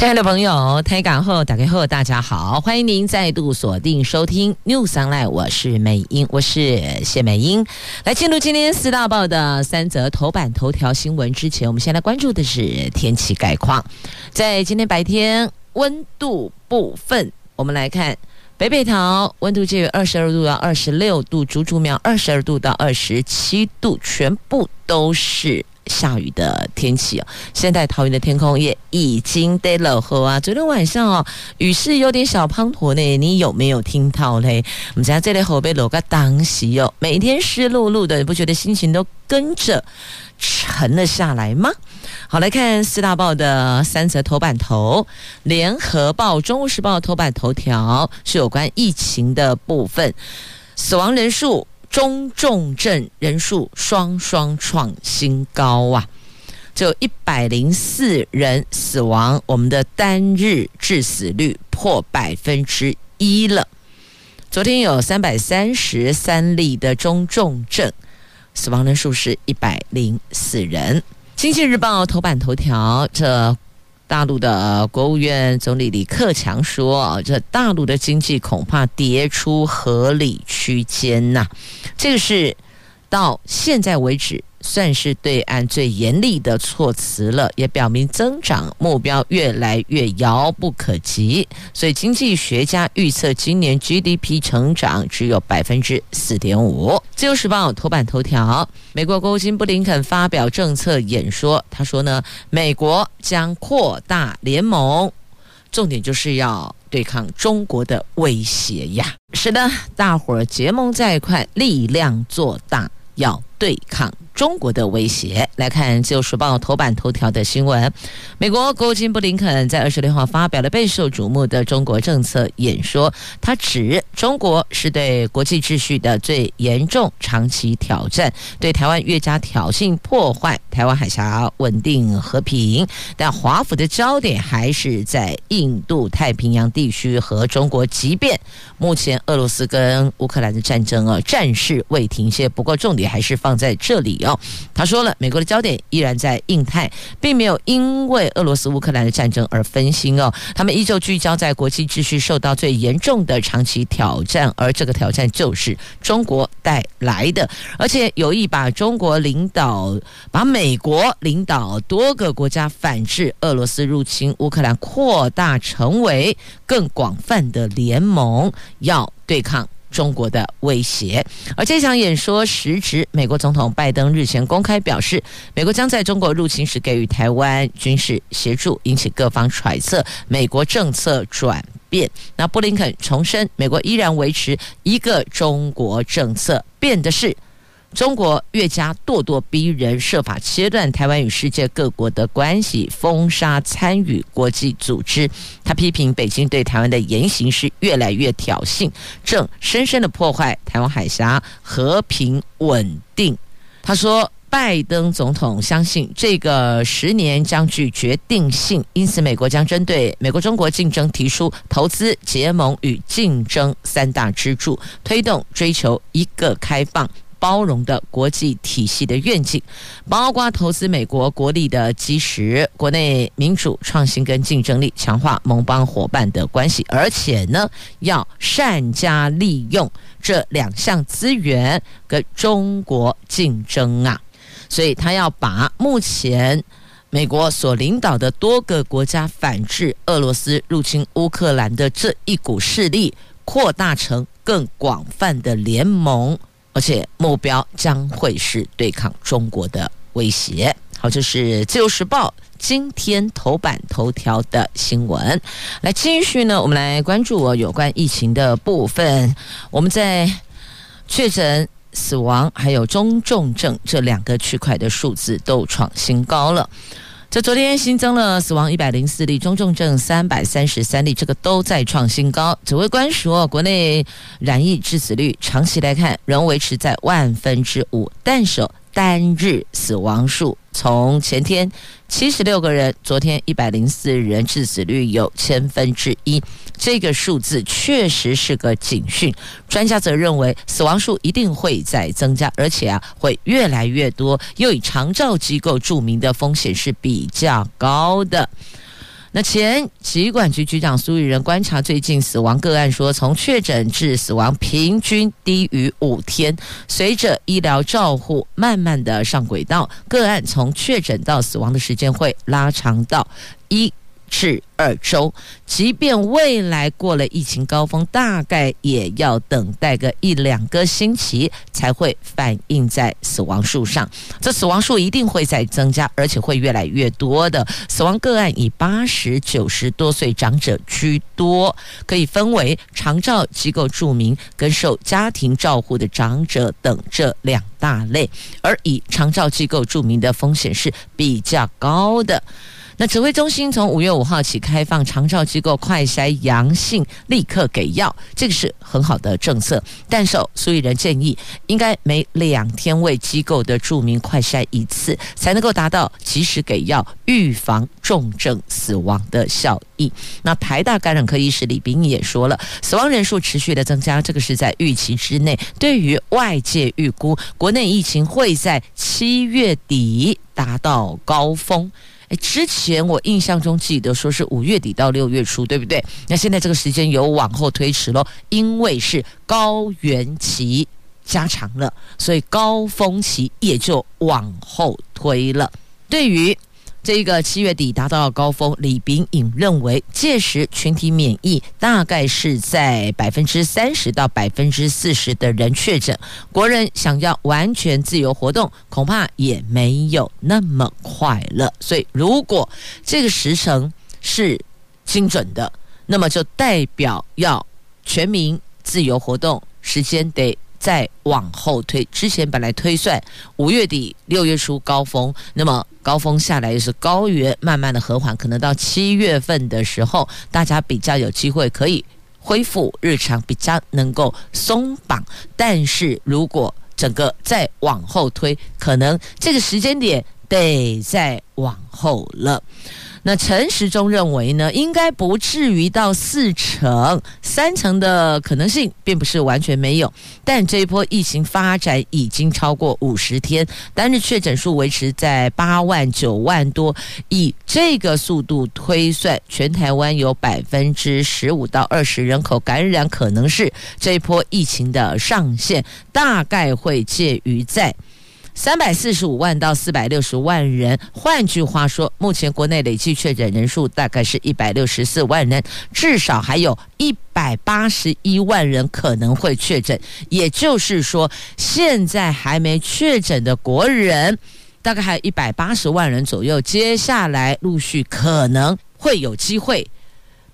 亲爱的朋友，台港后打开后，大家好，欢迎您再度锁定收听 News Online，我是美英，我是谢美英。来进入今天四大报的三则头版头条新闻之前，我们先来关注的是天气概况。在今天白天温度部分，我们来看北北桃温度介于二十二度到二十六度，竹竹苗二十二度到二十七度，全部都是。下雨的天气哦，现在桃园的天空也已经得落后啊。昨天晚上哦，雨势有点小滂沱呢，你有没有听到嘞？我们家这里后背落个当时哦，每天湿漉漉的，你不觉得心情都跟着沉了下来吗？好，来看四大报的三则头版头，联合报、中国时报头版头条是有关疫情的部分，死亡人数。中重症人数双双创新高啊！就一百零四人死亡，我们的单日致死率破百分之一了。昨天有三百三十三例的中重症，死亡人数是一百零四人。经济日报头版头条这。大陆的国务院总理李克强说：“这大陆的经济恐怕跌出合理区间呐，这个是到现在为止。”算是对岸最严厉的措辞了，也表明增长目标越来越遥不可及。所以经济学家预测今年 GDP 成长只有百分之四点五。自由时报头版头条：美国国务卿布林肯发表政策演说，他说呢，美国将扩大联盟，重点就是要对抗中国的威胁呀。是的，大伙儿结盟在一块，力量做大，要对抗。中国的威胁。来看《自由时报》头版头条的新闻：美国国务卿布林肯在二十六号发表了备受瞩目的中国政策演说。他指中国是对国际秩序的最严重长期挑战，对台湾越加挑衅破坏台湾海峡稳定和平。但华府的焦点还是在印度太平洋地区和中国。即便目前俄罗斯跟乌克兰的战争啊，战事未停歇，不过重点还是放在这里哦。他说了，美国的焦点依然在印太，并没有因为俄罗斯乌克兰的战争而分心哦。他们依旧聚焦在国际秩序受到最严重的长期挑战，而这个挑战就是中国带来的，而且有意把中国领导、把美国领导多个国家反制俄罗斯入侵乌克兰，扩大成为更广泛的联盟，要对抗。中国的威胁，而这场演说时值美国总统拜登日前公开表示，美国将在中国入侵时给予台湾军事协助，引起各方揣测美国政策转变。那布林肯重申，美国依然维持一个中国政策，变的是。中国越加咄咄逼人，设法切断台湾与世界各国的关系，封杀参与国际组织。他批评北京对台湾的言行是越来越挑衅，正深深的破坏台湾海峡和平稳定。他说，拜登总统相信这个十年将具决定性，因此美国将针对美国中国竞争提出投资、结盟与竞争三大支柱，推动追求一个开放。包容的国际体系的愿景，包括投资美国国力的基石、国内民主创新跟竞争力，强化盟邦伙伴的关系，而且呢，要善加利用这两项资源跟中国竞争啊。所以他要把目前美国所领导的多个国家反制俄罗斯入侵乌克兰的这一股势力，扩大成更广泛的联盟。而且目标将会是对抗中国的威胁。好，这是《自由时报》今天头版头条的新闻。来继续呢，我们来关注我有关疫情的部分。我们在确诊、死亡还有中重症这两个区块的数字都创新高了。这昨天新增了死亡一百零四例，中重症三百三十三例，这个都在创新高。指挥官说，国内染疫致死率长期来看仍维持在万分之五，但是单日死亡数从前天七十六个人，昨天一百零四人，致死率有千分之一。这个数字确实是个警讯。专家则认为，死亡数一定会再增加，而且啊会越来越多。又以长照机构著名的风险是比较高的。那前疾管局局长苏育仁观察最近死亡个案说，从确诊至死亡平均低于五天，随着医疗照护慢慢的上轨道，个案从确诊到死亡的时间会拉长到一。至二周，即便未来过了疫情高峰，大概也要等待个一两个星期才会反映在死亡数上。这死亡数一定会再增加，而且会越来越多的死亡个案以八十九十多岁长者居多，可以分为长照机构住民跟受家庭照护的长者等这两大类，而以长照机构住民的风险是比较高的。那指挥中心从五月五号起开放长照机构快筛阳性立刻给药，这个是很好的政策。但受苏育仁建议，应该每两天为机构的住民快筛一次，才能够达到及时给药、预防重症死亡的效益。那台大感染科医师李秉颖也说了，死亡人数持续的增加，这个是在预期之内。对于外界预估，国内疫情会在七月底达到高峰。诶，之前我印象中记得说是五月底到六月初，对不对？那现在这个时间有往后推迟咯，因为是高原期加长了，所以高峰期也就往后推了。对于这个七月底达到高峰，李秉颖认为，届时群体免疫大概是在百分之三十到百分之四十的人确诊，国人想要完全自由活动，恐怕也没有那么快了。所以，如果这个时程是精准的，那么就代表要全民自由活动时间得。再往后推，之前本来推算五月底六月初高峰，那么高峰下来又是高原慢慢的和缓，可能到七月份的时候，大家比较有机会可以恢复日常，比较能够松绑。但是如果整个再往后推，可能这个时间点得再往后了。那陈时中认为呢，应该不至于到四成、三成的可能性，并不是完全没有。但这一波疫情发展已经超过五十天，单日确诊数维持在八万九万多，以这个速度推算，全台湾有百分之十五到二十人口感染，可能是这一波疫情的上限，大概会介于在。三百四十五万到四百六十万人，换句话说，目前国内累计确诊人数大概是一百六十四万人，至少还有一百八十一万人可能会确诊。也就是说，现在还没确诊的国人，大概还有一百八十万人左右，接下来陆续可能会有机会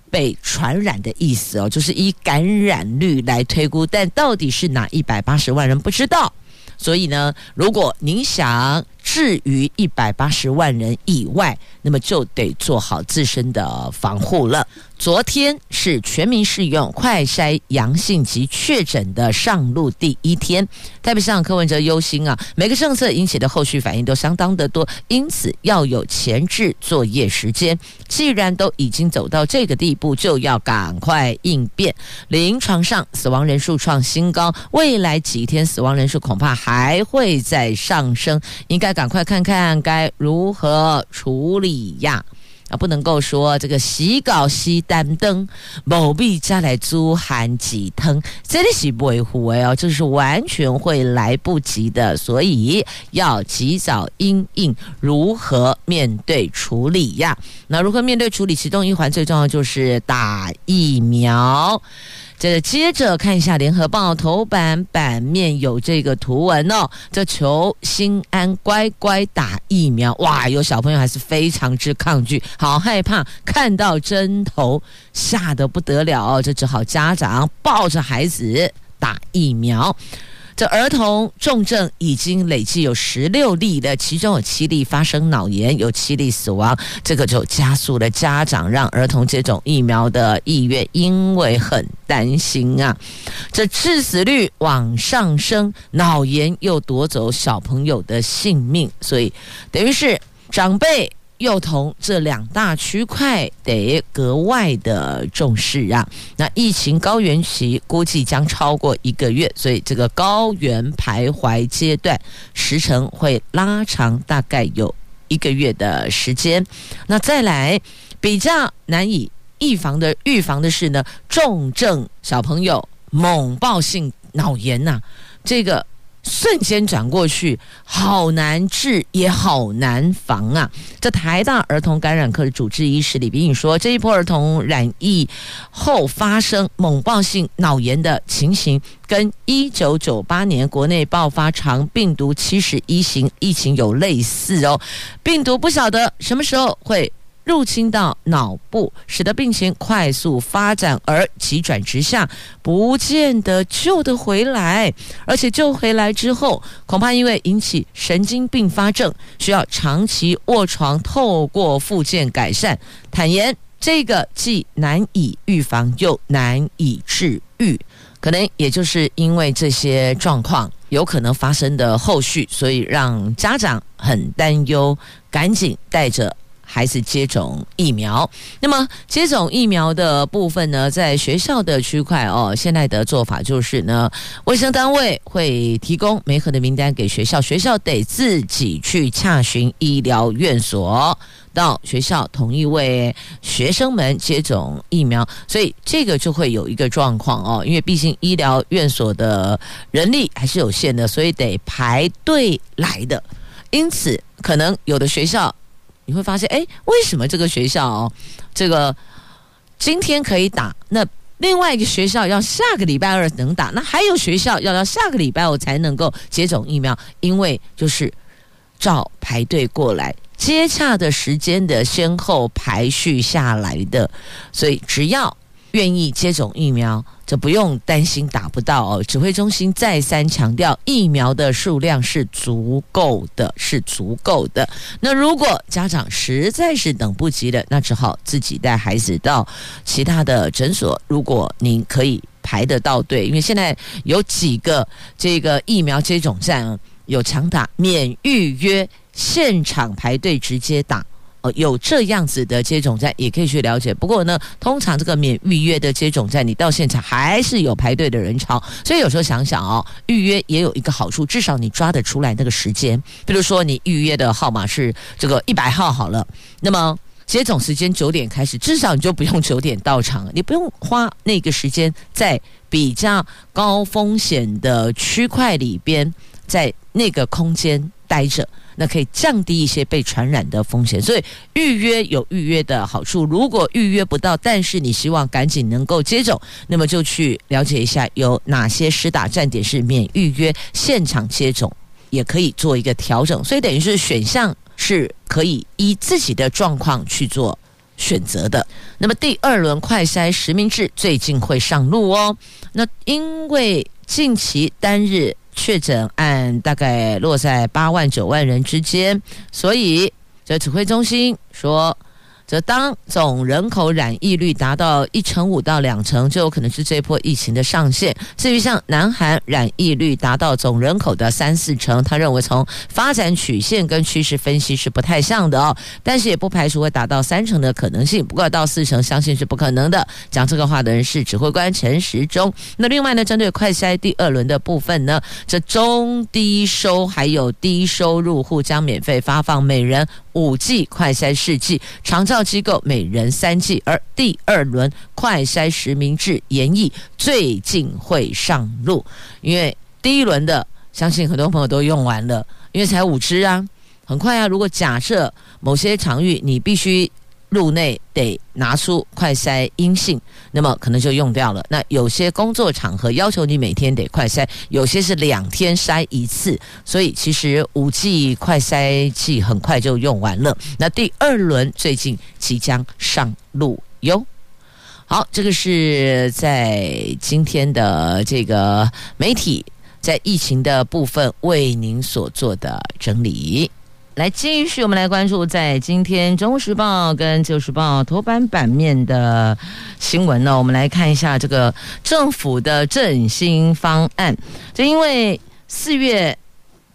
被传染的意思哦，就是以感染率来推估，但到底是哪一百八十万人不知道。所以呢，如果您想至于一百八十万人以外，那么就得做好自身的防护了。昨天是全民适用快筛阳性及确诊的上路第一天，台北市长柯文哲忧心啊，每个政策引起的后续反应都相当的多，因此要有前置作业时间。既然都已经走到这个地步，就要赶快应变。临床上死亡人数创新高，未来几天死亡人数恐怕还会再上升，应该赶快看看该如何处理呀。啊，不能够说这个洗稿洗单灯，某必加来租含几汤，这里是不维护哎哦，这是完全会来不及的，所以要及早应应如何面对处理呀？那如何面对处理？其中一环最重要就是打疫苗。这接着看一下《联合报》头版版面有这个图文哦，这求心安，乖乖打疫苗。哇，有小朋友还是非常之抗拒，好害怕看到针头，吓得不得了，这只好家长抱着孩子打疫苗。这儿童重症已经累计有十六例的，其中有七例发生脑炎，有七例死亡，这个就加速了家长让儿童接种疫苗的意愿，因为很担心啊，这致死率往上升，脑炎又夺走小朋友的性命，所以等于是长辈。幼童这两大区块得格外的重视啊！那疫情高原期估计将超过一个月，所以这个高原徘徊阶段时程会拉长，大概有一个月的时间。那再来比较难以预防的预防的是呢，重症小朋友猛爆性脑炎呐、这个。瞬间转过去，好难治也好难防啊！这台大儿童感染科的主治医师李秉颖说，这一波儿童染疫后发生猛爆性脑炎的情形，跟一九九八年国内爆发肠病毒七十一型疫情有类似哦。病毒不晓得什么时候会。入侵到脑部，使得病情快速发展，而急转直下，不见得救得回来。而且救回来之后，恐怕因为引起神经并发症，需要长期卧床，透过复健改善。坦言，这个既难以预防，又难以治愈。可能也就是因为这些状况有可能发生的后续，所以让家长很担忧，赶紧带着。孩子接种疫苗，那么接种疫苗的部分呢，在学校的区块哦，现在的做法就是呢，卫生单位会提供媒合的名单给学校，学校得自己去洽询医疗院所，到学校统一为学生们接种疫苗，所以这个就会有一个状况哦，因为毕竟医疗院所的人力还是有限的，所以得排队来的，因此可能有的学校。你会发现，哎，为什么这个学校哦，这个今天可以打，那另外一个学校要下个礼拜二能打，那还有学校要到下个礼拜我才能够接种疫苗，因为就是照排队过来接洽的时间的先后排序下来的，所以只要愿意接种疫苗。这不用担心打不到哦。指挥中心再三强调，疫苗的数量是足够的，是足够的。那如果家长实在是等不及了，那只好自己带孩子到其他的诊所。如果您可以排得到队，因为现在有几个这个疫苗接种站有强打免预约，现场排队直接打。有这样子的接种站，也可以去了解。不过呢，通常这个免预约的接种站，你到现场还是有排队的人潮。所以有时候想想哦，预约也有一个好处，至少你抓得出来那个时间。比如说你预约的号码是这个一百号好了，那么接种时间九点开始，至少你就不用九点到场，你不用花那个时间在比较高风险的区块里边，在那个空间待着。那可以降低一些被传染的风险，所以预约有预约的好处。如果预约不到，但是你希望赶紧能够接种，那么就去了解一下有哪些施打站点是免预约现场接种，也可以做一个调整。所以等于是选项是可以依自己的状况去做选择的。那么第二轮快筛实名制最近会上路哦。那因为近期单日。确诊案大概落在八万九万人之间，所以这指挥中心说。则当总人口染疫率达到一成五到两成，就有可能是这波疫情的上限。至于像南韩染疫率达到总人口的三四成，他认为从发展曲线跟趋势分析是不太像的哦，但是也不排除会达到三成的可能性。不过到四成，相信是不可能的。讲这个话的人是指挥官陈时中。那另外呢，针对快筛第二轮的部分呢，这中低收还有低收入户将免费发放每人五剂快筛试剂，长照机构每人三剂，而第二轮快筛实名制研议最近会上路，因为第一轮的相信很多朋友都用完了，因为才五支啊，很快啊。如果假设某些场域你必须。入内得拿出快筛阴性，那么可能就用掉了。那有些工作场合要求你每天得快筛，有些是两天筛一次，所以其实五剂快筛剂很快就用完了。那第二轮最近即将上路哟。好，这个是在今天的这个媒体。在疫情的部分为您所做的整理。来，继续我们来关注在今天《中时报》跟《旧时报》头版版面的新闻呢。我们来看一下这个政府的振兴方案。就因为四月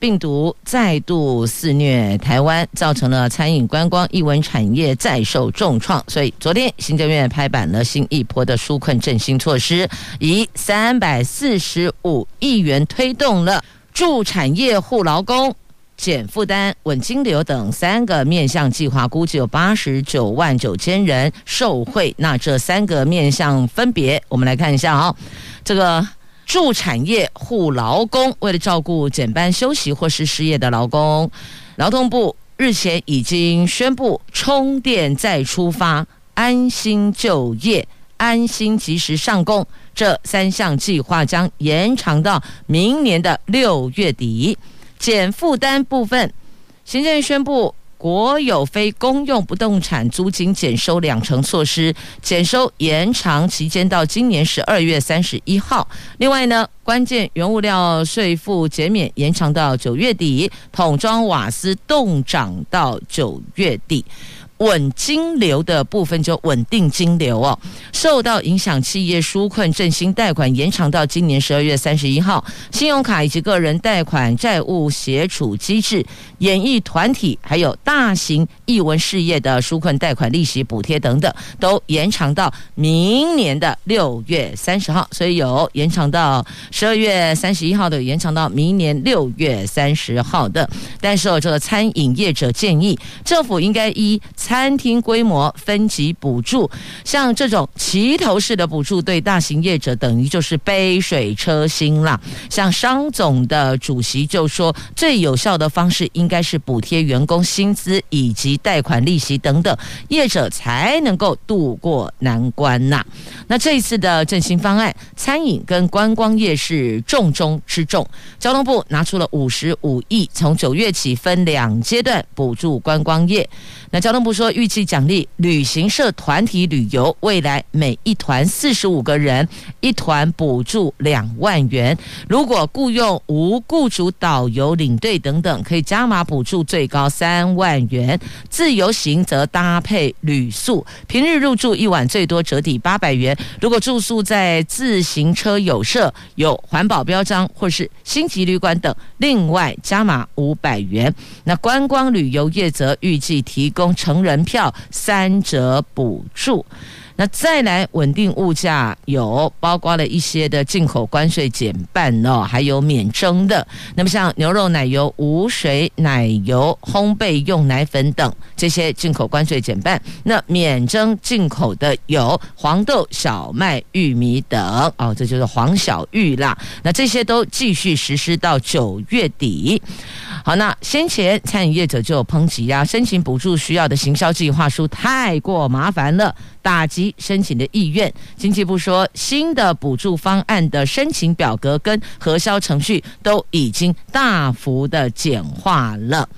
病毒再度肆虐台湾，造成了餐饮、观光、艺文产业再受重创，所以昨天行政院拍板了新一波的纾困振兴措施，以三百四十五亿元推动了助产业、护劳工。减负担、稳金流等三个面向计划，估计有八十九万九千人受惠。那这三个面向分别，我们来看一下啊、这个助产业护劳工，为了照顾减班休息或是失业的劳工，劳动部日前已经宣布充电再出发、安心就业、安心及时上工这三项计划将延长到明年的六月底。减负担部分，行政院宣布国有非公用不动产租金减收两成措施，减收延长期间到今年十二月三十一号。另外呢，关键原物料税负减免延长到九月底，桶装瓦斯冻涨到九月底。稳金流的部分就稳定金流哦，受到影响企业纾困振兴贷款延长到今年十二月三十一号，信用卡以及个人贷款债务协处机制、演艺团体还有大型艺文事业的纾困贷款利息补贴等等，都延长到明年的六月三十号，所以有延长到十二月三十一号的，延长到明年六月三十号的。但是这个餐饮业者建议，政府应该依餐厅规模分级补助，像这种齐头式的补助，对大型业者等于就是杯水车薪了。像商总的主席就说，最有效的方式应该是补贴员工薪资以及贷款利息等等，业者才能够渡过难关呐。那这一次的振兴方案，餐饮跟观光业是重中之重。交通部拿出了五十五亿，从九月起分两阶段补助观光业。那交通部说，说预计奖励旅行社团体旅游，未来每一团四十五个人，一团补助两万元。如果雇佣无雇主导游、领队等等，可以加码补助最高三万元。自由行则搭配旅宿，平日入住一晚最多折抵八百元。如果住宿在自行车友社、有环保标章或是星级旅馆等，另外加码五百元。那观光旅游业则预计提供。成人票三折补助，那再来稳定物价，有包括了一些的进口关税减半哦，还有免征的。那么像牛肉奶油、无水奶油、烘焙用奶粉等这些进口关税减半，那免征进口的有黄豆、小麦、玉米等哦，这就是黄小玉啦。那这些都继续实施到九月底。好，那先前餐饮业者就有抨击呀，申请补助需要的行销计划书太过麻烦了，打击申请的意愿。经济部说，新的补助方案的申请表格跟核销程序都已经大幅的简化了。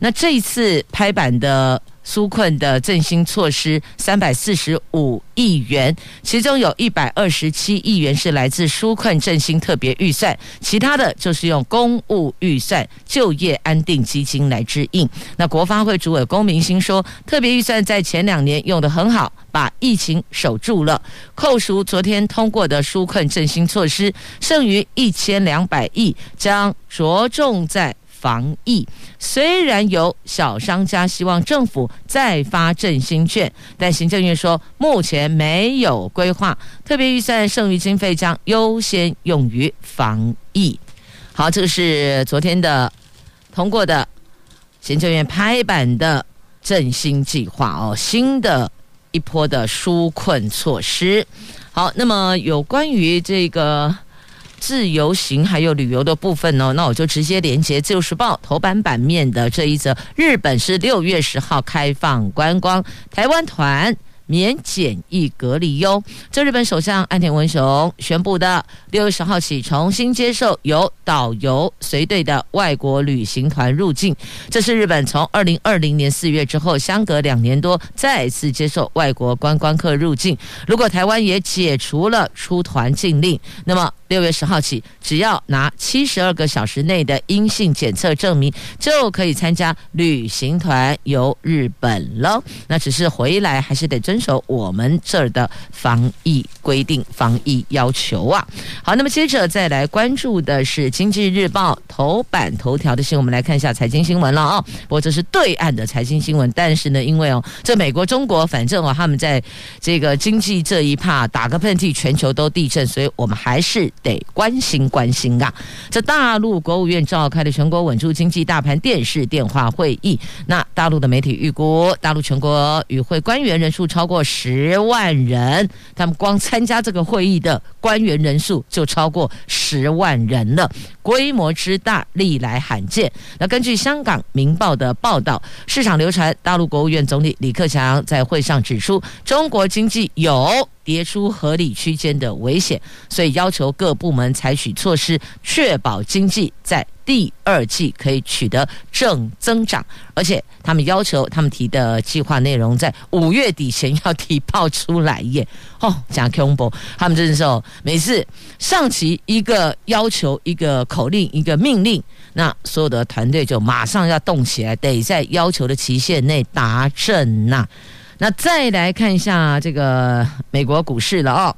那这一次拍板的。纾困的振兴措施三百四十五亿元，其中有一百二十七亿元是来自纾困振兴特别预算，其他的就是用公务预算、就业安定基金来支应。那国发会主委龚明鑫说，特别预算在前两年用得很好，把疫情守住了。扣除昨天通过的纾困振兴措施，剩余一千两百亿将着重在。防疫虽然有小商家希望政府再发振兴券，但行政院说目前没有规划，特别预算剩余经费将优先用于防疫。好，这个是昨天的通过的行政院拍板的振兴计划哦，新的一波的纾困措施。好，那么有关于这个。自由行还有旅游的部分呢，那我就直接连接《自由时报》头版版面的这一则：日本是六月十号开放观光，台湾团免检疫隔离哟。这日本首相岸田文雄宣布的，六月十号起重新接受由导游随队的外国旅行团入境。这是日本从二零二零年四月之后，相隔两年多再次接受外国观光客入境。如果台湾也解除了出团禁令，那么六月十号起，只要拿七十二个小时内的阴性检测证明，就可以参加旅行团游日本了。那只是回来还是得遵遵守我们这儿的防疫规定、防疫要求啊。好，那么接着再来关注的是《经济日报》头版头条的新闻，我们来看一下财经新闻了啊。不过这是对岸的财经新闻，但是呢，因为哦，这美国、中国，反正哦，他们在这个经济这一趴打个喷嚏，全球都地震，所以我们还是得关心关心啊。这大陆国务院召开的全国稳住经济大盘电视电话会议，那大陆的媒体预估，大陆全国与会官员人数超过十万人，他们光参加这个会议的官员人数就超过十万人了，规模之大，历来罕见。那根据香港《明报》的报道，市场流传，大陆国务院总理李克强在会上指出，中国经济有跌出合理区间的危险，所以要求各部门采取措施，确保经济在第二季可以取得正增长。而且他们要求他们提的计划内容在五月底前要提报出来耶。哦，讲恐怖，他们这时候每次上级一个要求、一个口令、一个命令，那所有的团队就马上要动起来，得在要求的期限内达阵呐。那再来看一下这个美国股市了哦，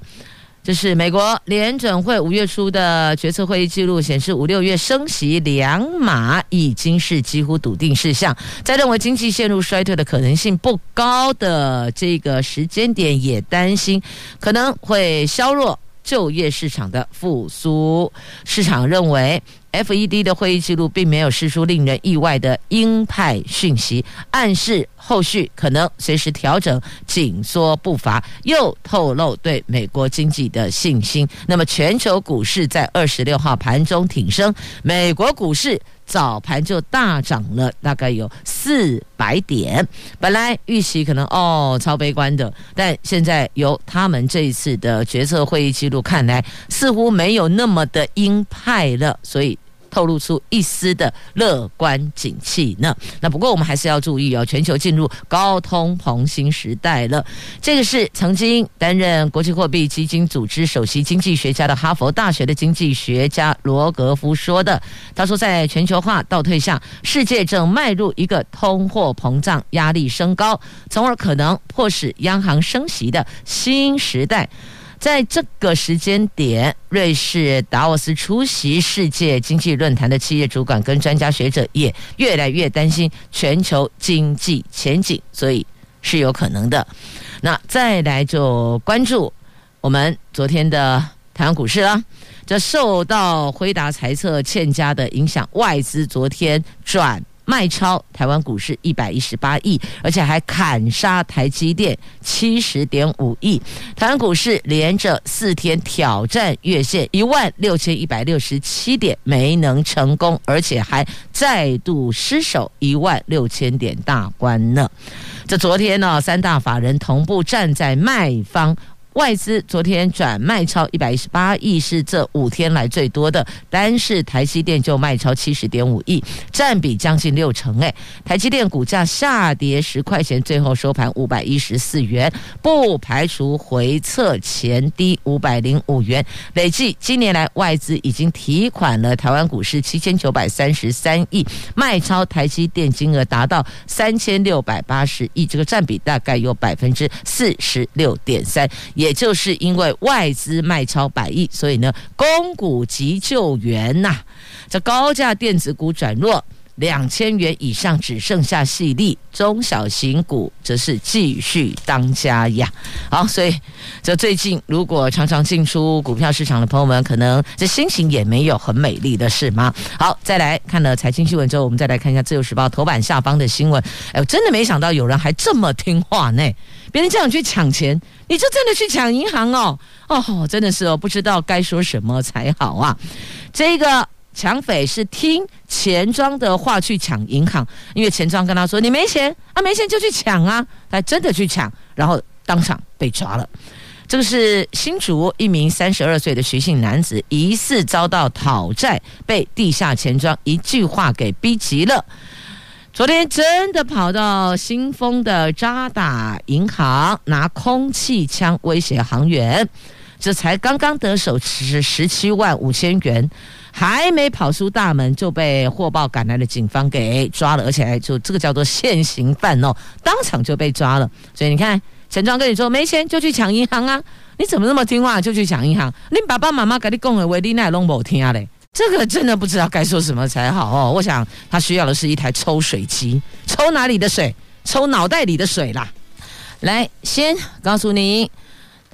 这是美国联准会五月初的决策会议记录显示，五六月升息两码已经是几乎笃定事项。在认为经济陷入衰退的可能性不高的这个时间点，也担心可能会削弱就业市场的复苏。市场认为。FED 的会议记录并没有释出令人意外的鹰派讯息，暗示后续可能随时调整紧缩步伐，又透露对美国经济的信心。那么，全球股市在二十六号盘中挺升，美国股市早盘就大涨了，大概有四百点。本来预期可能哦超悲观的，但现在由他们这一次的决策会议记录看来，似乎没有那么的鹰派了，所以。透露出一丝的乐观景气呢。那不过我们还是要注意哦，全球进入高通膨新时代了。这个是曾经担任国际货币基金组织首席经济学家的哈佛大学的经济学家罗格夫说的。他说，在全球化倒退下，世界正迈入一个通货膨胀压力升高，从而可能迫使央行升息的新时代。在这个时间点，瑞士达沃斯出席世界经济论坛的企业主管跟专家学者也越来越担心全球经济前景，所以是有可能的。那再来就关注我们昨天的台湾股市了。这受到辉达财测欠佳的影响，外资昨天转。卖超台湾股市一百一十八亿，而且还砍杀台积电七十点五亿。台湾股市连着四天挑战月线一万六千一百六十七点，没能成功，而且还再度失守一万六千点大关呢。这昨天呢，三大法人同步站在卖方。外资昨天转卖超一百一十八亿，是这五天来最多的。单是台积电就卖超七十点五亿，占比将近六成。哎，台积电股价下跌十块钱，最后收盘五百一十四元，不排除回测前低五百零五元。累计今年来外资已经提款了台湾股市七千九百三十三亿，卖超台积电金额达到三千六百八十亿，这个占比大概有百分之四十六点三，也。就是因为外资卖超百亿，所以呢，公股急救援呐、啊，这高价电子股转弱，两千元以上只剩下细粒，中小型股则是继续当家呀。好，所以这最近如果常常进出股票市场的朋友们，可能这心情也没有很美丽的是吗？好，再来看了财经新闻之后，我们再来看一下《自由时报》头版下方的新闻。哎，我真的没想到有人还这么听话呢。别人叫你去抢钱，你就真的去抢银行哦？哦，真的是哦，不知道该说什么才好啊！这个抢匪是听钱庄的话去抢银行，因为钱庄跟他说：“你没钱啊，没钱就去抢啊！”他真的去抢，然后当场被抓了。这个是新竹一名三十二岁的徐姓男子，疑似遭到讨债，被地下钱庄一句话给逼急了。昨天真的跑到新丰的渣打银行拿空气枪威胁行员，这才刚刚得手十十七万五千元，还没跑出大门就被获报赶来的警方给抓了，而且还就这个叫做现行犯哦，当场就被抓了。所以你看。钱庄跟你说没钱就去抢银行啊！你怎么那么听话就去抢银行？你爸爸妈妈给你讲的话，你奈拢无听嘞？这个真的不知道该说什么才好哦。我想他需要的是一台抽水机，抽哪里的水？抽脑袋里的水啦！来，先告诉你，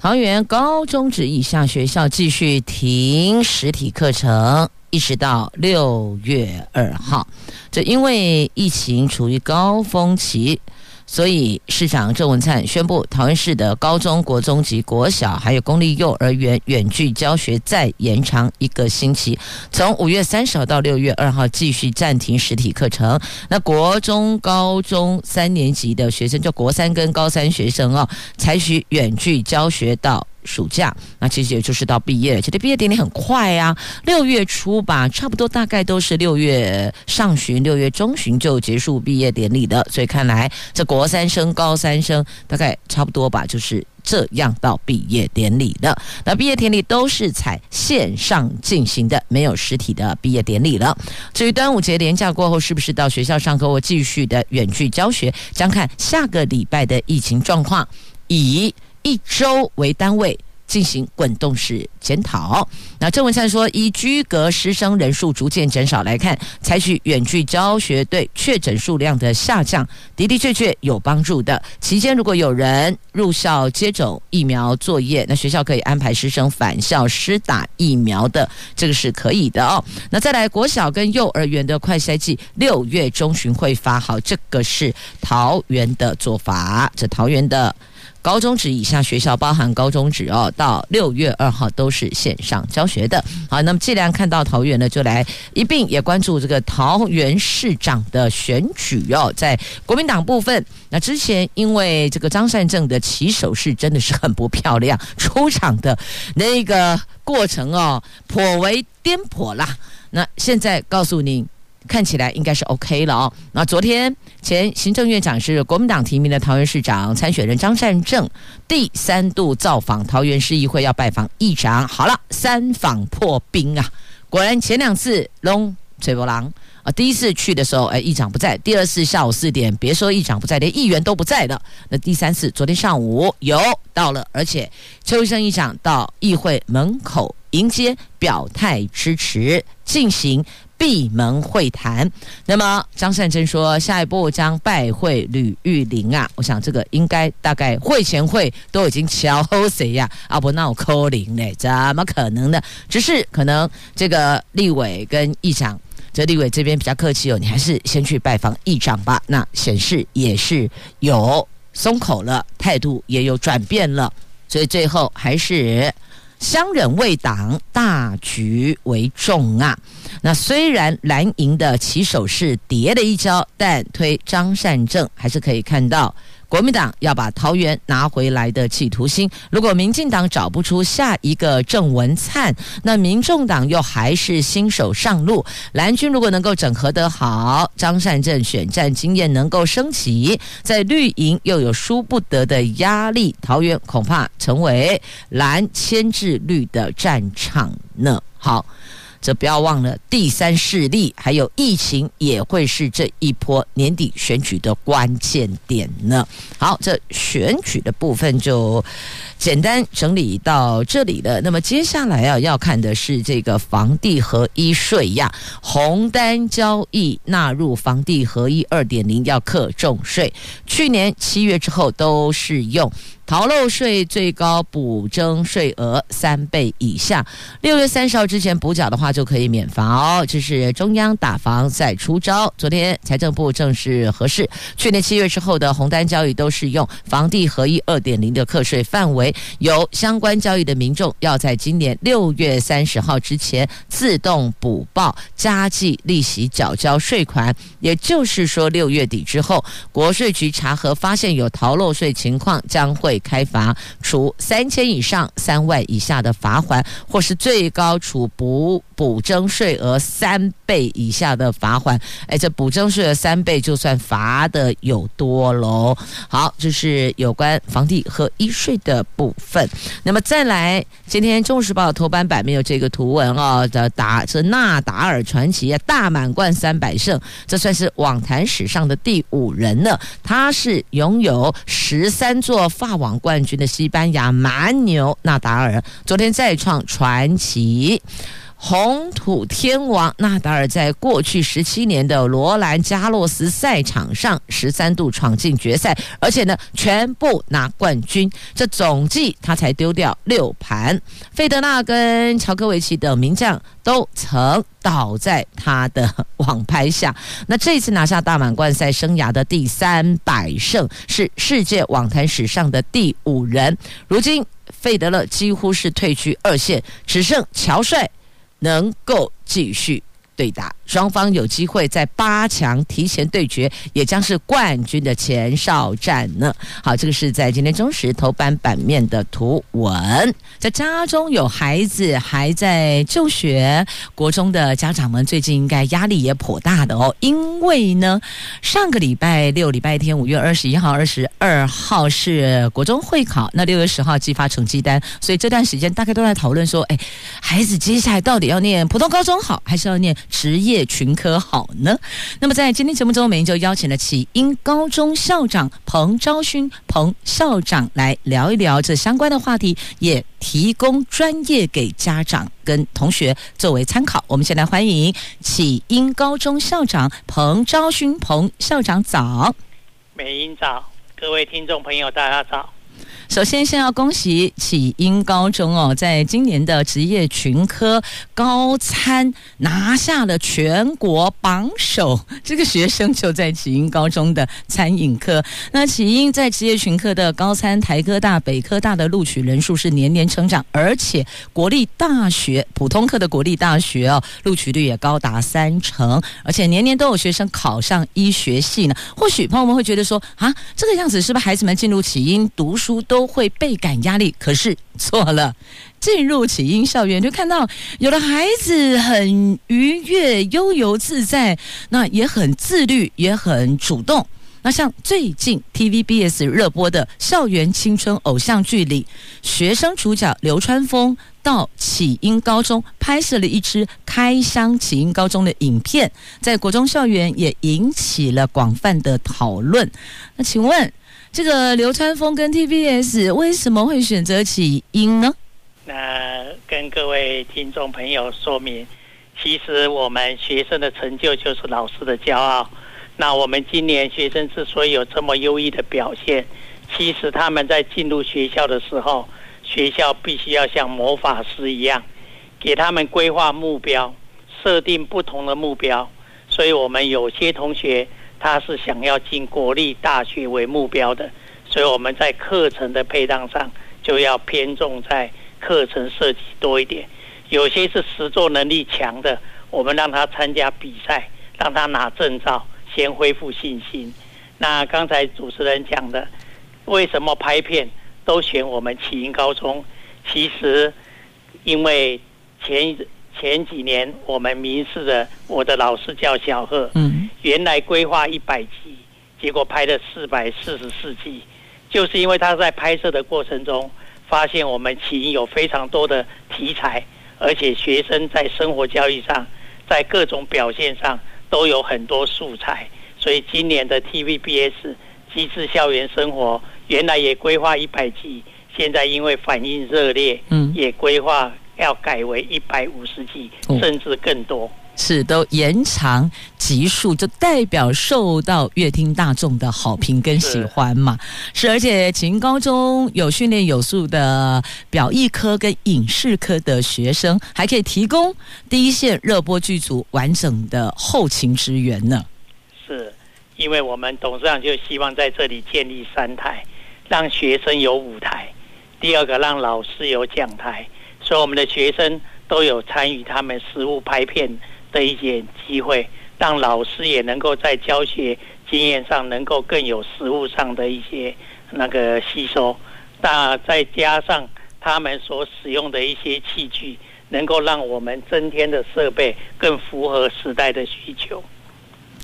桃园高中职以下学校继续停实体课程，一直到六月二号。这因为疫情处于高峰期。所以，市长郑文灿宣布，桃园市的高中国中及国小，还有公立幼儿园远距教学再延长一个星期，从五月三十号到六月二号继续暂停实体课程。那国中、高中三年级的学生，就国三跟高三学生哦，采取远距教学到。暑假，那其实也就是到毕业，其实毕业典礼很快啊，六月初吧，差不多大概都是六月上旬、六月中旬就结束毕业典礼的，所以看来这国三生、高三生大概差不多吧，就是这样到毕业典礼的。那毕业典礼都是采线上进行的，没有实体的毕业典礼了。至于端午节连假过后是不是到学校上课或继续的远距教学，将看下个礼拜的疫情状况，以。一周为单位进行滚动式检讨。那郑文灿说，依居隔师生人数逐渐减少来看，采取远距教学对确诊数量的下降的的确确有帮助的。期间如果有人入校接种疫苗作业，那学校可以安排师生返校施打疫苗的，这个是可以的哦。那再来国小跟幼儿园的快筛剂，六月中旬会发好，这个是桃园的做法。这桃园的。高中职以下学校，包含高中职哦，到六月二号都是线上教学的。好，那么既然看到桃园呢，就来一并也关注这个桃园市长的选举哦。在国民党部分，那之前因为这个张善政的起手是真的是很不漂亮，出场的那个过程哦，颇为颠簸啦。那现在告诉您。看起来应该是 OK 了哦。那昨天前行政院长是国民党提名的桃园市长参选人张善政，第三度造访桃园市议会，要拜访议长。好了，三访破冰啊！果然前两次龙吹波浪啊。第一次去的时候，哎，议长不在；第二次下午四点，别说议长不在，连议员都不在了。那第三次昨天上午有到了，而且邱医生议长到议会门口迎接，表态支持，进行。闭门会谈，那么张善珍说，下一步将拜会吕玉玲啊，我想这个应该大概会前会都已经敲谁呀？啊不，那我扣零嘞，怎么可能呢？只是可能这个立委跟议长，这立委这边比较客气哦，你还是先去拜访议长吧。那显示也是有松口了，态度也有转变了，所以最后还是。相忍为党，大局为重啊！那虽然蓝营的起手是跌了一跤，但推张善政还是可以看到。国民党要把桃园拿回来的企图心，如果民进党找不出下一个郑文灿，那民众党又还是新手上路。蓝军如果能够整合得好，张善政选战经验能够升级，在绿营又有输不得的压力，桃园恐怕成为蓝牵制绿的战场呢。好。这不要忘了，第三势力还有疫情也会是这一波年底选举的关键点呢。好，这选举的部分就简单整理到这里了。那么接下来啊，要看的是这个房地合一税呀，红单交易纳入房地合一二点零要课重税，去年七月之后都适用。逃漏税最高补征税额三倍以下，六月三十号之前补缴的话就可以免罚。这是中央打房再出招。昨天财政部正式核实，去年七月之后的红单交易都适用房地合一二点零的课税范围，有相关交易的民众要在今年六月三十号之前自动补报加计利息缴交税款。也就是说，六月底之后，国税局查核发现有逃漏税情况，将会。会开罚，处三千以上三万以下的罚款，或是最高处不补征税额三倍以下的罚款。哎，这补征税额三倍，就算罚的有多喽。好，这是有关房地合一税的部分。那么再来，今天《中时报》头版版面有这个图文哦，的打这纳达尔传奇啊，大满贯三百胜，这算是网坛史上的第五人了。他是拥有十三座法网冠军的西班牙蛮牛纳达尔，昨天再创传奇。红土天王纳达尔在过去十七年的罗兰加洛斯赛场上十三度闯进决赛，而且呢全部拿冠军。这总计他才丢掉六盘。费德纳跟乔科维奇等名将都曾倒在他的网拍下。那这次拿下大满贯赛生涯的第三百胜，是世界网坛史上的第五人。如今费德勒几乎是退居二线，只剩乔帅。能够继续对打，双方有机会在八强提前对决，也将是冠军的前哨战呢。好，这个是在今天中时头版版面的图文。在家中有孩子还在就学，国中的家长们最近应该压力也颇大的哦，因为呢，上个礼拜六礼拜天五月二十一号、二十二号是国中会考，那六月十号寄发成绩单，所以这段时间大概都在讨论说，哎，孩子接下来到底要念普通高中好，还是要念职业群科好呢？那么在今天节目中，我们就邀请了启英高中校长彭昭勋彭校长来聊一聊这相关的话题，也提供专业给家长跟同学作为参考。我们先来欢迎启英高中校长彭昭勋彭校长早，美英早，各位听众朋友大家早。首先，先要恭喜启英高中哦，在今年的职业群科高参拿下了全国榜首。这个学生就在启英高中的餐饮科。那启英在职业群科的高参，台科大、北科大的录取人数是年年成长，而且国立大学普通科的国立大学哦，录取率也高达三成，而且年年都有学生考上医学系呢。或许朋友们会觉得说啊，这个样子是不是孩子们进入启英读书都都会倍感压力，可是错了。进入启英校园，就看到有的孩子很愉悦、悠游自在，那也很自律，也很主动。那像最近 TVBS 热播的校园青春偶像剧里，学生主角流川枫到启英高中拍摄了一支开箱启英高中的影片，在国中校园也引起了广泛的讨论。那请问？这个流川枫跟 TBS 为什么会选择起因呢？那跟各位听众朋友说明，其实我们学生的成就就是老师的骄傲。那我们今年学生之所以有这么优异的表现，其实他们在进入学校的时候，学校必须要像魔法师一样，给他们规划目标，设定不同的目标。所以我们有些同学。他是想要进国立大学为目标的，所以我们在课程的配当上就要偏重在课程设计多一点。有些是实作能力强的，我们让他参加比赛，让他拿证照，先恢复信心。那刚才主持人讲的，为什么拍片都选我们启英高中？其实因为前。前几年我们民视的，我的老师叫小贺，嗯，原来规划一百集，结果拍了四百四十四集，就是因为他在拍摄的过程中，发现我们起因有非常多的题材，而且学生在生活教育上，在各种表现上都有很多素材，所以今年的 TVBS 机智校园生活原来也规划一百集，现在因为反应热烈，嗯，也规划。要改为一百五十集，甚至更多，是都延长集数，就代表受到乐听大众的好评跟喜欢嘛。是，是，而且启英高中有训练有素的表艺科跟影视科的学生，还可以提供第一线热播剧组完整的后勤支援呢。是，因为我们董事长就希望在这里建立三台，让学生有舞台；第二个，让老师有讲台。所以我们的学生都有参与他们实物拍片的一些机会，让老师也能够在教学经验上能够更有实物上的一些那个吸收。那再加上他们所使用的一些器具，能够让我们增添的设备更符合时代的需求。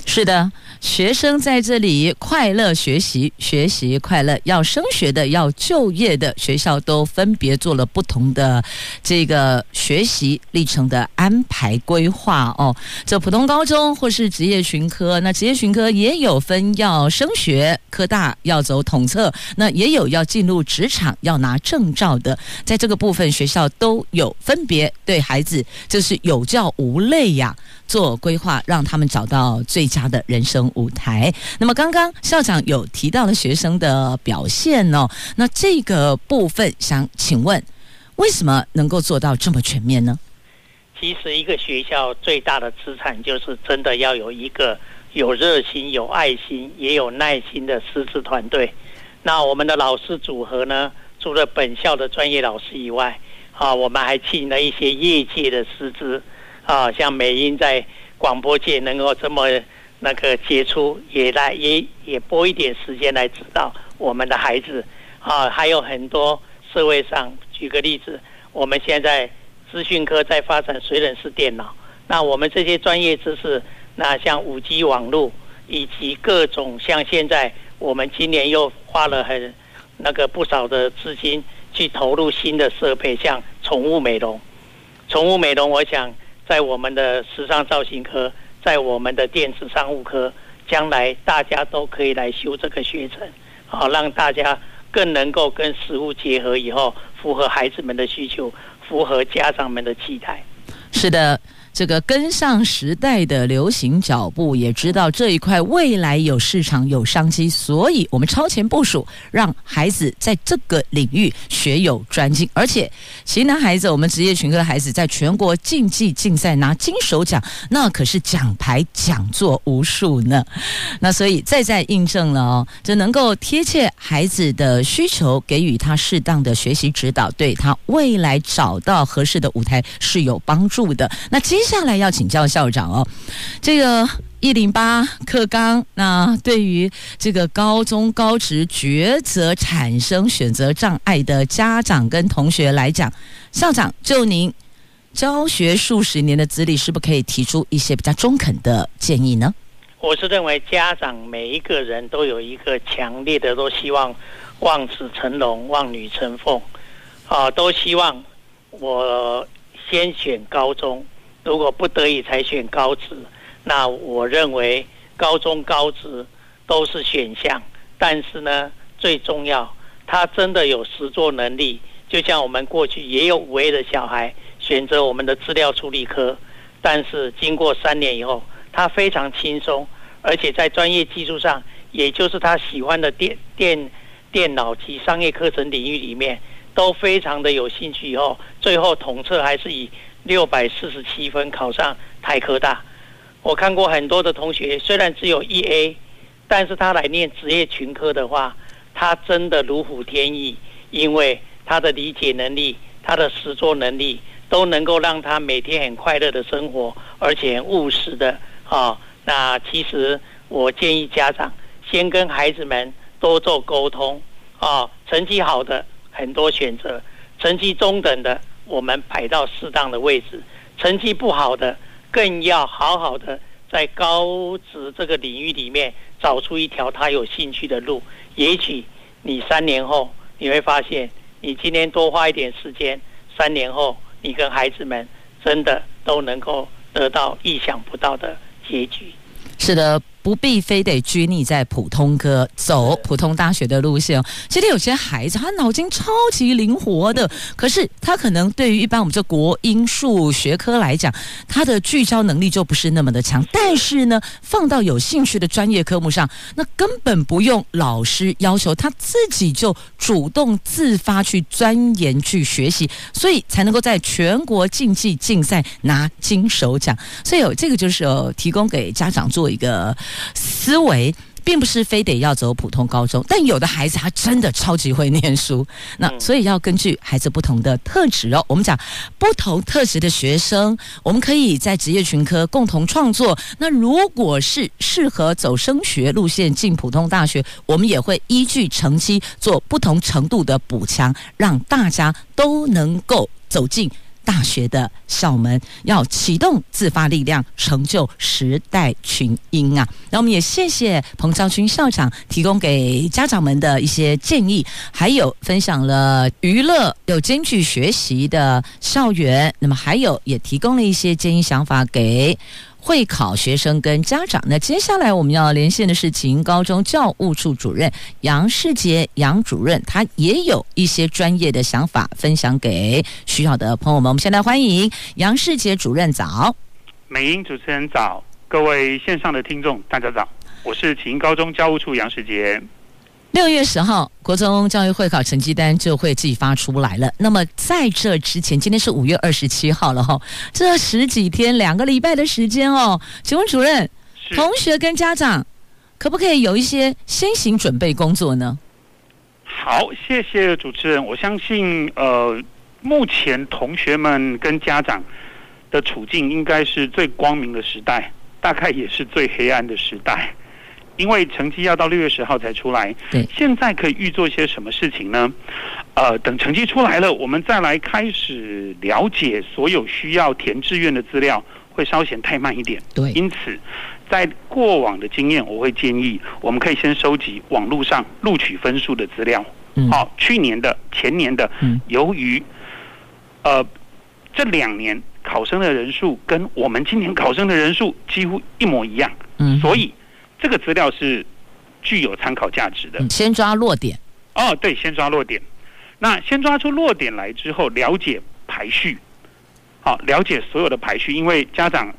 是的。学生在这里快乐学习，学习快乐，要升学的，要就业的，学校都分别做了不同的这个学习历程的安排规划哦。这普通高中或是职业群科，那职业群科也有分要升学，科大要走统测，那也有要进入职场要拿证照的，在这个部分学校都有分别对孩子就是有教无类呀。做规划，让他们找到最佳的人生舞台。那么，刚刚校长有提到了学生的表现哦，那这个部分想请问，为什么能够做到这么全面呢？其实，一个学校最大的资产就是真的要有一个有热心、有爱心、也有耐心的师资团队。那我们的老师组合呢，除了本校的专业老师以外，啊，我们还请了一些业界的师资。啊，像美英在广播界能够这么那个杰出，也来也也拨一点时间来指导我们的孩子啊，还有很多社会上，举个例子，我们现在资讯科在发展水冷式电脑，那我们这些专业知识，那像五 G 网络以及各种像现在我们今年又花了很那个不少的资金去投入新的设备，像宠物美容，宠物美容，我想。在我们的时尚造型科，在我们的电子商务科，将来大家都可以来修这个学程，好让大家更能够跟实物结合以后，符合孩子们的需求，符合家长们的期待。是的。这个跟上时代的流行脚步，也知道这一块未来有市场有商机，所以我们超前部署，让孩子在这个领域学有专精。而且，其男孩子，我们职业群科的孩子，在全国竞技竞赛拿金手奖，那可是奖牌奖座无数呢。那所以再再印证了哦，这能够贴切孩子的需求，给予他适当的学习指导，对他未来找到合适的舞台是有帮助的。那今接接下来要请教校长哦，这个一零八课纲，那对于这个高中高职抉择产生选择障碍的家长跟同学来讲，校长就您教学数十年的资历，是不是可以提出一些比较中肯的建议呢？我是认为家长每一个人都有一个强烈的，都希望望子成龙、望女成凤，啊，都希望我先选高中。如果不得已才选高职，那我认为高中高职都是选项，但是呢，最重要，他真的有实作能力。就像我们过去也有五 A 的小孩选择我们的资料处理科，但是经过三年以后，他非常轻松，而且在专业技术上，也就是他喜欢的电电电脑及商业课程领域里面，都非常的有兴趣。以后最后统测还是以。六百四十七分考上台科大，我看过很多的同学，虽然只有一 A，但是他来念职业群科的话，他真的如虎添翼，因为他的理解能力、他的实作能力，都能够让他每天很快乐的生活，而且务实的啊。那其实我建议家长先跟孩子们多做沟通啊，成绩好的很多选择，成绩中等的。我们排到适当的位置，成绩不好的更要好好的在高职这个领域里面找出一条他有兴趣的路。也许你三年后你会发现，你今天多花一点时间，三年后你跟孩子们真的都能够得到意想不到的结局。是的。不必非得拘泥在普通科，走普通大学的路线。其实有些孩子他脑筋超级灵活的，可是他可能对于一般我们这国英数学科来讲，他的聚焦能力就不是那么的强。但是呢，放到有兴趣的专业科目上，那根本不用老师要求，他自己就主动自发去钻研去学习，所以才能够在全国竞技竞赛拿金手奖。所以有这个就是提供给家长做一个。思维。并不是非得要走普通高中，但有的孩子他真的超级会念书，那所以要根据孩子不同的特质哦。我们讲不同特质的学生，我们可以在职业群科共同创作。那如果是适合走升学路线进普通大学，我们也会依据成绩做不同程度的补强，让大家都能够走进。大学的校门要启动自发力量，成就时代群英啊！那我们也谢谢彭昭君校长提供给家长们的一些建议，还有分享了娱乐有兼具学习的校园，那么还有也提供了一些建议想法给。会考学生跟家长，那接下来我们要连线的是启英高中教务处主任杨世杰杨主任，他也有一些专业的想法分享给需要的朋友们。我们先来欢迎杨世杰主任早，美英主持人早，各位线上的听众大家早，我是启英高中教务处杨世杰。六月十号，国中教育会考成绩单就会寄发出来了。那么在这之前，今天是五月二十七号了哈，这十几天两个礼拜的时间哦，请问主任，同学跟家长可不可以有一些先行准备工作呢？好，谢谢主持人。我相信，呃，目前同学们跟家长的处境应该是最光明的时代，大概也是最黑暗的时代。因为成绩要到六月十号才出来，对，现在可以预做些什么事情呢？呃，等成绩出来了，我们再来开始了解所有需要填志愿的资料，会稍显太慢一点。对，因此，在过往的经验，我会建议我们可以先收集网络上录取分数的资料。嗯，好，去年的、前年的，嗯，由于呃这两年考生的人数跟我们今年考生的人数几乎一模一样，嗯，所以。这个资料是具有参考价值的。先抓落点。哦，对，先抓落点。那先抓出落点来之后，了解排序。好，了解所有的排序，因为家长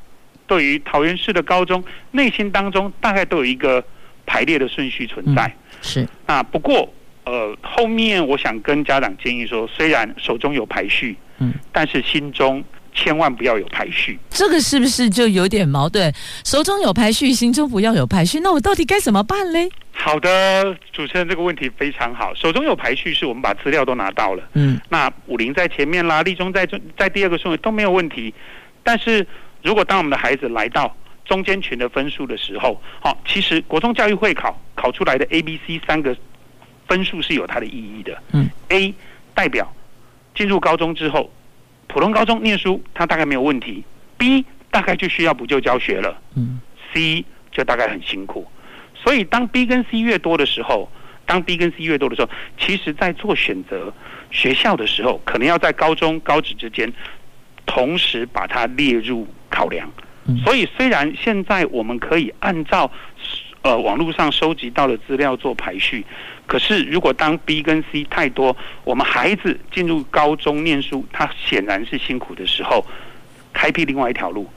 对于桃园市的高中内心当中大概都有一个排列的顺序存在。嗯、是。那不过，呃，后面我想跟家长建议说，虽然手中有排序，嗯，但是心中。千万不要有排序，这个是不是就有点矛盾？手中有排序，心中不要有排序，那我到底该怎么办嘞？好的，主持人这个问题非常好。手中有排序，是我们把资料都拿到了，嗯，那武林在前面啦，立中在在第二个顺位都没有问题。但是如果当我们的孩子来到中间群的分数的时候，好，其实国中教育会考考出来的 A、B、C 三个分数是有它的意义的，嗯，A 代表进入高中之后。普通高中念书，他大概没有问题。B 大概就需要补救教学了。嗯，C 就大概很辛苦。所以当 B 跟 C 越多的时候，当 B 跟 C 越多的时候，其实在做选择学校的时候，可能要在高中高职之间同时把它列入考量。所以虽然现在我们可以按照呃网络上收集到的资料做排序。可是，如果当 B 跟 C 太多，我们孩子进入高中念书，他显然是辛苦的时候，开辟另外一条路，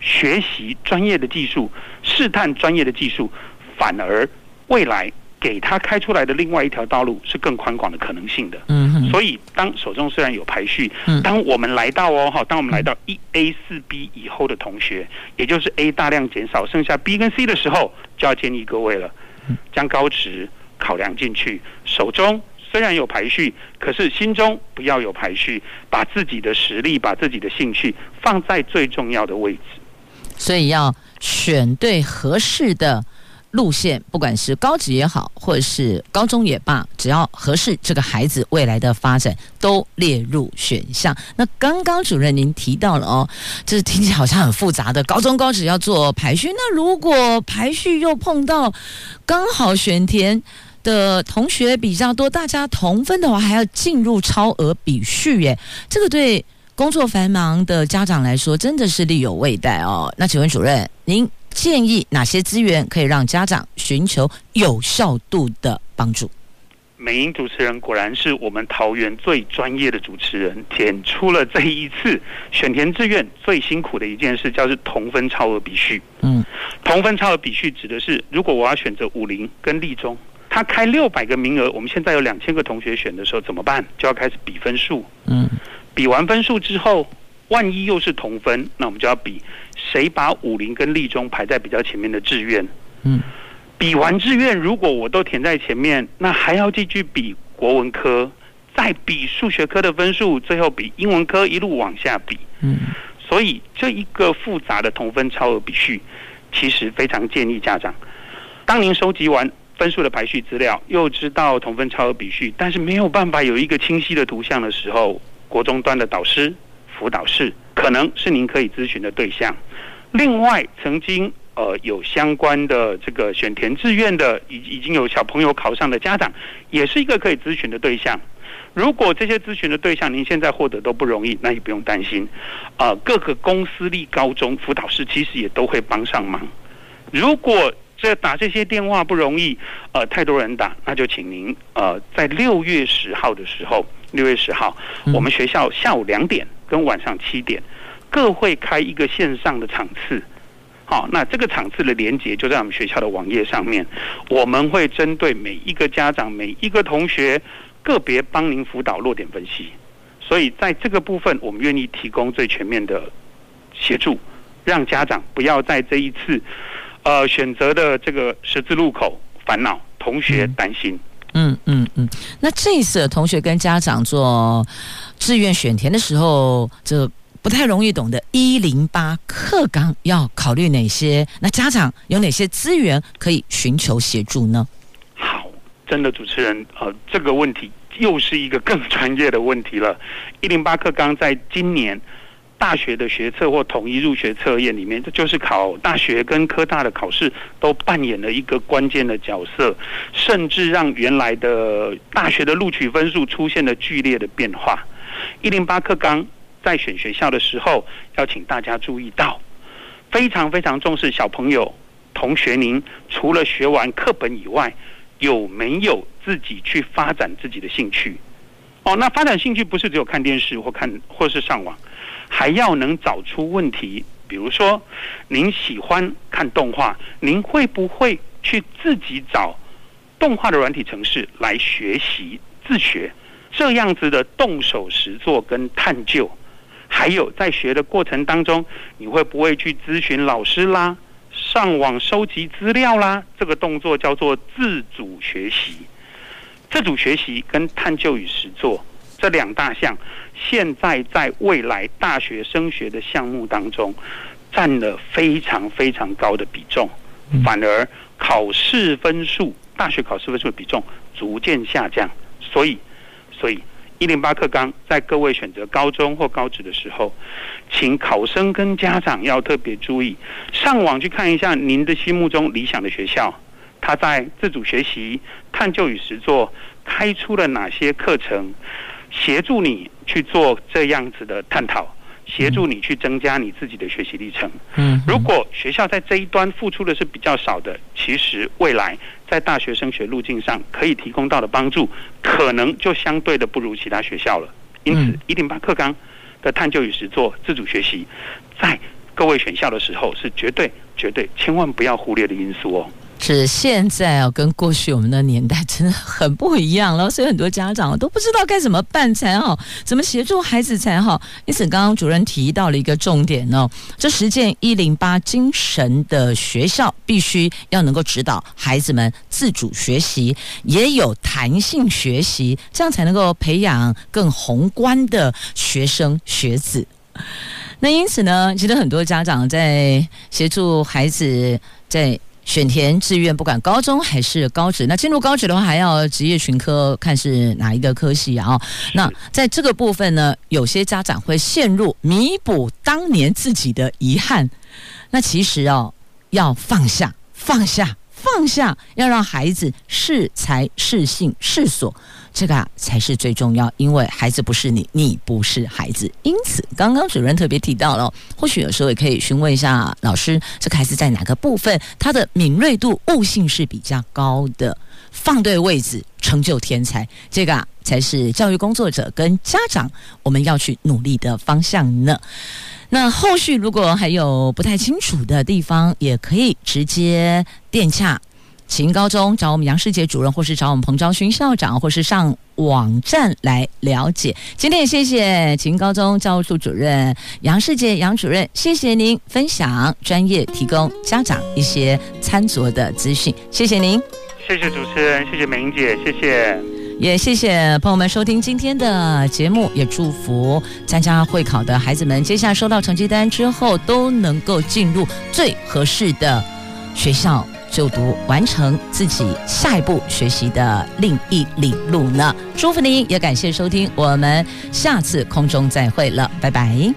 学习专业的技术，试探专业的技术，反而未来给他开出来的另外一条道路是更宽广的可能性的。嗯哼。所以，当手中虽然有排序，当我们来到哦，好，当我们来到一 A 四 B 以后的同学，也就是 A 大量减少，剩下 B 跟 C 的时候，就要建议各位了，将高值。考量进去，手中虽然有排序，可是心中不要有排序，把自己的实力、把自己的兴趣放在最重要的位置。所以要选对合适的路线，不管是高职也好，或者是高中也罢，只要合适，这个孩子未来的发展都列入选项。那刚刚主任您提到了哦，这听起来好像很复杂的高中高职要做排序，那如果排序又碰到刚好选填。的同学比较多，大家同分的话，还要进入超额比序耶。这个对工作繁忙的家长来说，真的是力有未逮哦。那请问主任，您建议哪些资源可以让家长寻求有效度的帮助？美英主持人果然是我们桃园最专业的主持人，点出了这一次选填志愿最辛苦的一件事，叫做同分超额比序。嗯，同分超额比序指的是，如果我要选择武林跟立中。他开六百个名额，我们现在有两千个同学选的时候怎么办？就要开始比分数。嗯，比完分数之后，万一又是同分，那我们就要比谁把五零跟立中排在比较前面的志愿。嗯，比完志愿，如果我都填在前面，那还要继续比国文科，再比数学科的分数，最后比英文科，一路往下比。嗯，所以这一个复杂的同分超额比序，其实非常建议家长，当您收集完分数的排序资料，又知道同分超额比序，但是没有办法有一个清晰的图像的时候，国中端的导师、辅导室可能是您可以咨询的对象。另外，曾经呃有相关的这个选填志愿的，已已经有小朋友考上的家长，也是一个可以咨询的对象。如果这些咨询的对象您现在获得都不容易，那也不用担心。呃，各个公私立高中辅导室其实也都会帮上忙。如果这打这些电话不容易，呃，太多人打，那就请您呃在六月十号的时候，六月十号，我们学校下午两点跟晚上七点。各会开一个线上的场次，好，那这个场次的连接就在我们学校的网页上面。我们会针对每一个家长、每一个同学个别帮您辅导落点分析。所以在这个部分，我们愿意提供最全面的协助，让家长不要在这一次呃选择的这个十字路口烦恼，同学担心。嗯嗯嗯嗯。那这一次同学跟家长做志愿选填的时候，这。不太容易懂的一零八课纲要考虑哪些？那家长有哪些资源可以寻求协助呢？好，真的主持人，呃，这个问题又是一个更专业的问题了。一零八课纲在今年大学的学测或统一入学测验里面，这就是考大学跟科大的考试都扮演了一个关键的角色，甚至让原来的大学的录取分数出现了剧烈的变化。一零八课纲。在选学校的时候，要请大家注意到，非常非常重视小朋友、同学。您除了学完课本以外，有没有自己去发展自己的兴趣？哦，那发展兴趣不是只有看电视或看或是上网，还要能找出问题。比如说，您喜欢看动画，您会不会去自己找动画的软体程式来学习自学？这样子的动手实作跟探究。还有在学的过程当中，你会不会去咨询老师啦？上网收集资料啦？这个动作叫做自主学习。自主学习跟探究与实作这两大项，现在在未来大学升学的项目当中，占了非常非常高的比重。反而考试分数，大学考试分数的比重逐渐下降。所以，所以。一零八课纲在各位选择高中或高职的时候，请考生跟家长要特别注意，上网去看一下您的心目中理想的学校，他在自主学习、探究与实作开出了哪些课程，协助你去做这样子的探讨。协助你去增加你自己的学习历程。嗯，如果学校在这一端付出的是比较少的，其实未来在大学升学路径上可以提供到的帮助，可能就相对的不如其他学校了。因此，一零八课纲的探究与实作、自主学习，在各位选校的时候是绝对、绝对千万不要忽略的因素哦。是现在啊，跟过去我们的年代真的很不一样了，所以很多家长都不知道该怎么办才好，怎么协助孩子才好。因此，刚刚主任提到了一个重点哦，这实践一零八精神的学校，必须要能够指导孩子们自主学习，也有弹性学习，这样才能够培养更宏观的学生学子。那因此呢，其实很多家长在协助孩子在。选填志愿，不管高中还是高职，那进入高职的话，还要职业群科，看是哪一个科系啊？那在这个部分呢，有些家长会陷入弥补当年自己的遗憾。那其实哦，要放下，放下，放下，要让孩子适才适性适所。这个啊才是最重要，因为孩子不是你，你不是孩子。因此，刚刚主任特别提到了，或许有时候也可以询问一下老师，这个孩子在哪个部分他的敏锐度、悟性是比较高的，放对位置，成就天才。这个啊才是教育工作者跟家长我们要去努力的方向呢。那后续如果还有不太清楚的地方，也可以直接电洽。秦高中找我们杨世杰主任，或是找我们彭昭勋校长，或是上网站来了解。今天也谢谢秦高中教务处主任杨世杰杨主任，谢谢您分享专业，提供家长一些餐桌的资讯，谢谢您。谢谢主持人，谢谢美英姐，谢谢。也谢谢朋友们收听今天的节目，也祝福参加会考的孩子们，接下来收到成绩单之后，都能够进入最合适的学校。就读，完成自己下一步学习的另一里路呢。祝福您，也感谢收听，我们下次空中再会了，拜拜。